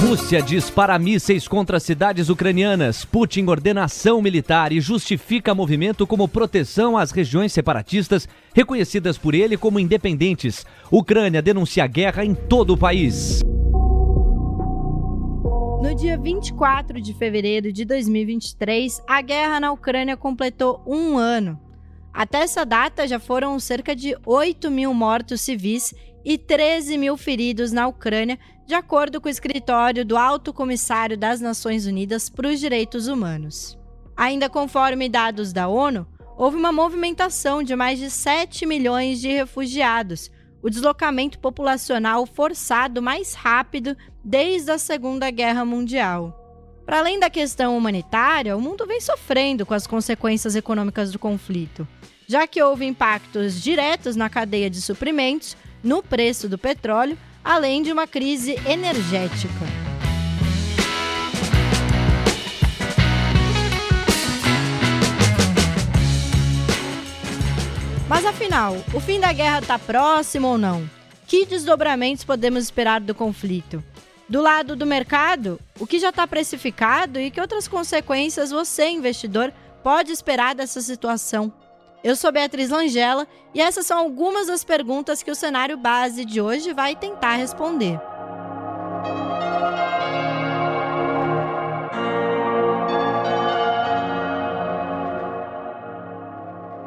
Rússia dispara mísseis contra cidades ucranianas. Putin ordena ação militar e justifica movimento como proteção às regiões separatistas reconhecidas por ele como independentes. Ucrânia denuncia guerra em todo o país. No dia 24 de fevereiro de 2023, a guerra na Ucrânia completou um ano. Até essa data já foram cerca de 8 mil mortos civis e 13 mil feridos na Ucrânia, de acordo com o escritório do Alto Comissário das Nações Unidas para os Direitos Humanos. Ainda conforme dados da ONU, houve uma movimentação de mais de 7 milhões de refugiados, o deslocamento populacional forçado mais rápido desde a Segunda Guerra Mundial. Para além da questão humanitária, o mundo vem sofrendo com as consequências econômicas do conflito, já que houve impactos diretos na cadeia de suprimentos, no preço do petróleo, além de uma crise energética. Mas afinal, o fim da guerra está próximo ou não? Que desdobramentos podemos esperar do conflito? Do lado do mercado, o que já está precificado e que outras consequências você, investidor, pode esperar dessa situação? Eu sou Beatriz Langella e essas são algumas das perguntas que o cenário base de hoje vai tentar responder.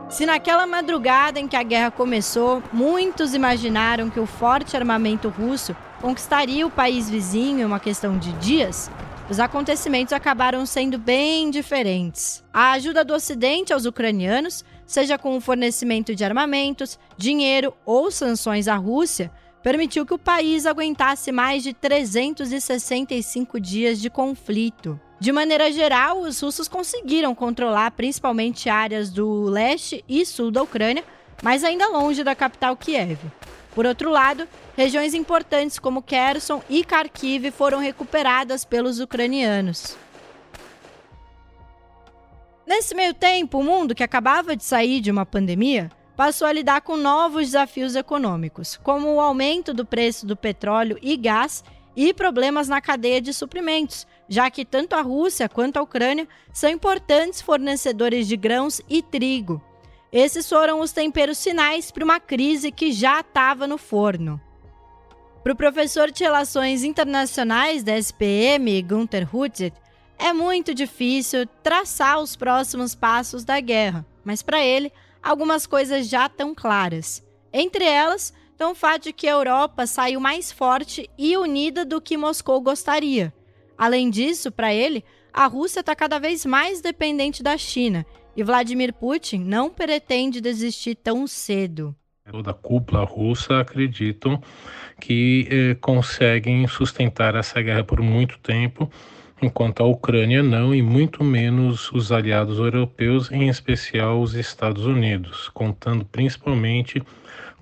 Se naquela madrugada em que a guerra começou, muitos imaginaram que o forte armamento russo conquistaria o país vizinho em uma questão de dias, os acontecimentos acabaram sendo bem diferentes. A ajuda do Ocidente aos ucranianos seja com o fornecimento de armamentos, dinheiro ou sanções à Rússia, permitiu que o país aguentasse mais de 365 dias de conflito. De maneira geral, os russos conseguiram controlar principalmente áreas do leste e sul da Ucrânia, mas ainda longe da capital Kiev. Por outro lado, regiões importantes como Kherson e Kharkiv foram recuperadas pelos ucranianos. Nesse meio tempo, o mundo, que acabava de sair de uma pandemia, passou a lidar com novos desafios econômicos, como o aumento do preço do petróleo e gás e problemas na cadeia de suprimentos, já que tanto a Rússia quanto a Ucrânia são importantes fornecedores de grãos e trigo. Esses foram os temperos sinais para uma crise que já estava no forno. Para o professor de Relações Internacionais da SPM, Gunther Hutzit, é muito difícil traçar os próximos passos da guerra, mas para ele, algumas coisas já estão claras. Entre elas, estão o fato de que a Europa saiu mais forte e unida do que Moscou gostaria. Além disso, para ele, a Rússia está cada vez mais dependente da China e Vladimir Putin não pretende desistir tão cedo. Toda a cúpula russa acreditam que eh, conseguem sustentar essa guerra por muito tempo enquanto a Ucrânia não, e muito menos os aliados europeus, em especial os Estados Unidos, contando principalmente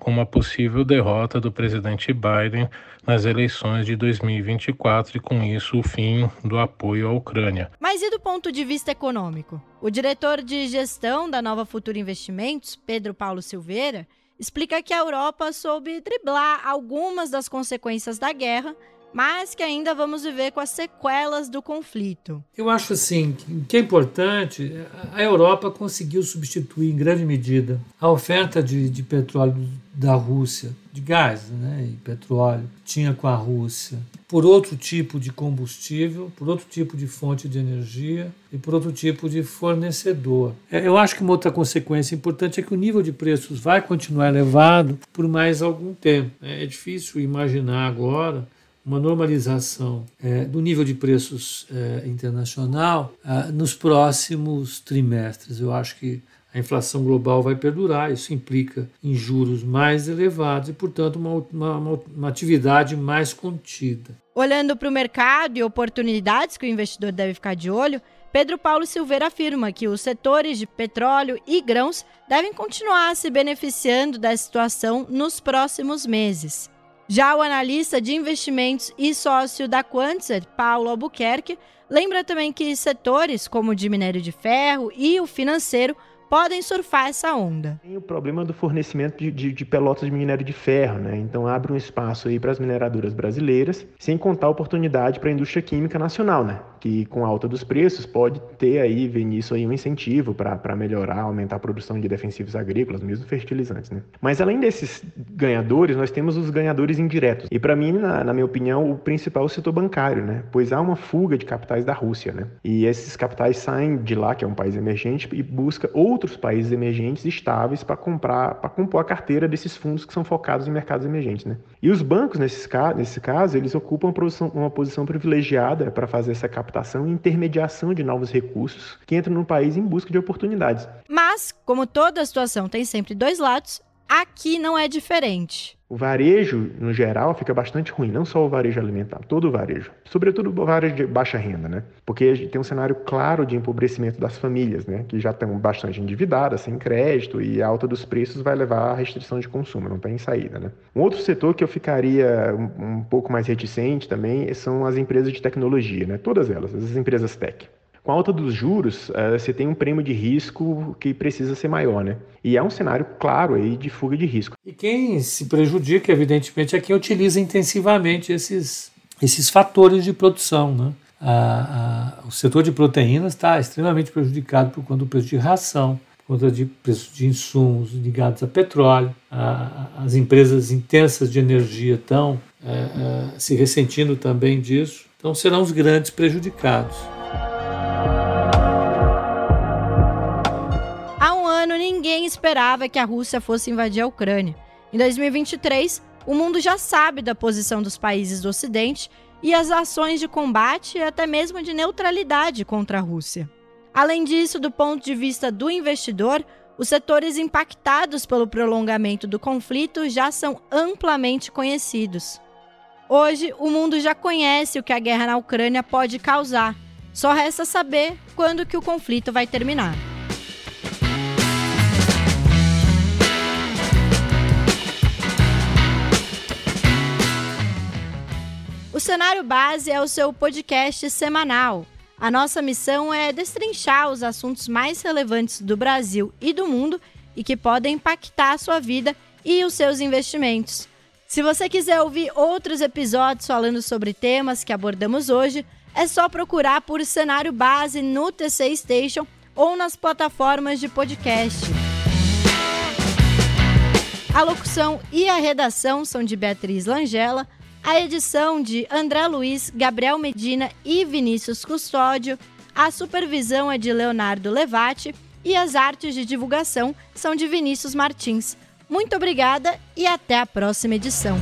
com uma possível derrota do presidente Biden nas eleições de 2024 e, com isso, o fim do apoio à Ucrânia. Mas e do ponto de vista econômico? O diretor de gestão da Nova Futura Investimentos, Pedro Paulo Silveira, explica que a Europa soube driblar algumas das consequências da guerra mas que ainda vamos viver com as sequelas do conflito. Eu acho assim que é importante, a Europa conseguiu substituir em grande medida a oferta de, de petróleo da Rússia, de gás né, e petróleo, tinha com a Rússia, por outro tipo de combustível, por outro tipo de fonte de energia e por outro tipo de fornecedor. É, eu acho que uma outra consequência importante é que o nível de preços vai continuar elevado por mais algum tempo. É difícil imaginar agora uma normalização é, do nível de preços é, internacional é, nos próximos trimestres. Eu acho que a inflação global vai perdurar, isso implica em juros mais elevados e, portanto, uma, uma, uma atividade mais contida. Olhando para o mercado e oportunidades que o investidor deve ficar de olho, Pedro Paulo Silveira afirma que os setores de petróleo e grãos devem continuar se beneficiando da situação nos próximos meses. Já o analista de investimentos e sócio da Quantset, Paulo Albuquerque, lembra também que setores como o de minério de ferro e o financeiro podem surfar essa onda. Tem o problema do fornecimento de, de, de pelotas de minério de ferro, né? Então abre um espaço aí para as mineradoras brasileiras, sem contar a oportunidade para a indústria química nacional, né? Que com a alta dos preços pode ter aí, ver nisso aí um incentivo para melhorar, aumentar a produção de defensivos agrícolas, mesmo fertilizantes, né? Mas além desses ganhadores, nós temos os ganhadores indiretos. E para mim, na, na, minha opinião, o principal é o setor bancário, né? Pois há uma fuga de capitais da Rússia, né? E esses capitais saem de lá, que é um país emergente, e busca outros países emergentes estáveis para comprar, para compor a carteira desses fundos que são focados em mercados emergentes, né? E os bancos, nesses, nesse caso, eles ocupam uma posição, uma posição privilegiada para fazer essa captação e intermediação de novos recursos que entram no país em busca de oportunidades. Mas, como toda situação tem sempre dois lados, aqui não é diferente. O varejo, no geral, fica bastante ruim, não só o varejo alimentar, todo o varejo. Sobretudo o varejo de baixa renda, né? Porque tem um cenário claro de empobrecimento das famílias, né? Que já estão bastante endividadas, sem crédito, e a alta dos preços vai levar à restrição de consumo, não tem saída, né? Um outro setor que eu ficaria um, um pouco mais reticente também são as empresas de tecnologia, né? Todas elas, as empresas tech. Com a alta dos juros, eh, você tem um prêmio de risco que precisa ser maior, né? E é um cenário claro aí de fuga de risco. E quem se prejudica, evidentemente, é quem utiliza intensivamente esses, esses fatores de produção, né? A, a, o setor de proteínas está extremamente prejudicado por conta do preço de ração, por conta de preço de insumos ligados a petróleo. A, as empresas intensas de energia estão é, é, se ressentindo também disso. Então serão os grandes prejudicados. Ninguém esperava que a Rússia fosse invadir a Ucrânia. Em 2023, o mundo já sabe da posição dos países do Ocidente e as ações de combate e até mesmo de neutralidade contra a Rússia. Além disso, do ponto de vista do investidor, os setores impactados pelo prolongamento do conflito já são amplamente conhecidos. Hoje, o mundo já conhece o que a guerra na Ucrânia pode causar. Só resta saber quando que o conflito vai terminar. Cenário Base é o seu podcast semanal. A nossa missão é destrinchar os assuntos mais relevantes do Brasil e do mundo e que podem impactar a sua vida e os seus investimentos. Se você quiser ouvir outros episódios falando sobre temas que abordamos hoje, é só procurar por Cenário Base no TC Station ou nas plataformas de podcast. A locução e a redação são de Beatriz Langella. A edição de André Luiz, Gabriel Medina e Vinícius Custódio. A supervisão é de Leonardo Levati e as artes de divulgação são de Vinícius Martins. Muito obrigada e até a próxima edição.